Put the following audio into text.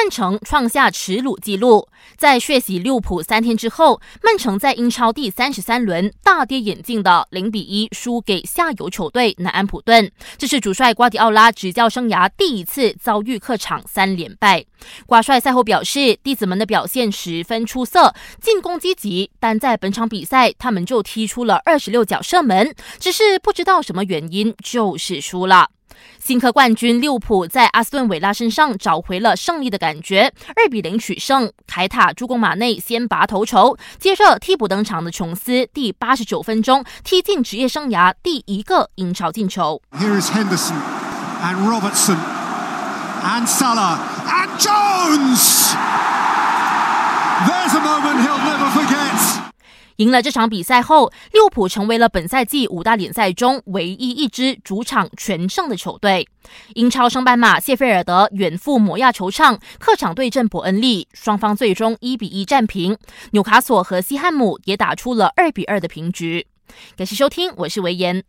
曼城创下耻辱纪录。在血洗利物浦三天之后，曼城在英超第三十三轮大跌眼镜的零比一输给下游球队南安普顿，这是主帅瓜迪奥拉执教生涯第一次遭遇客场三连败。瓜帅赛后表示，弟子们的表现十分出色，进攻积极，但在本场比赛他们就踢出了二十六脚射门，只是不知道什么原因就是输了。新科冠军利物浦在阿斯顿维拉身上找回了胜利的感觉，二比零取胜。凯塔助攻马内先拔头筹，接着替补登场的琼斯第八十九分钟踢进职业生涯第一个英超进球。Here is Henderson and Robertson and Salah and Jones. There's a moment he'll. 赢了这场比赛后，利物浦成为了本赛季五大联赛中唯一一支主场全胜的球队。英超升班马谢菲尔德远赴摩亚球场，客场对阵伯恩利，双方最终一比一战平。纽卡索和西汉姆也打出了二比二的平局。感谢收听，我是维言。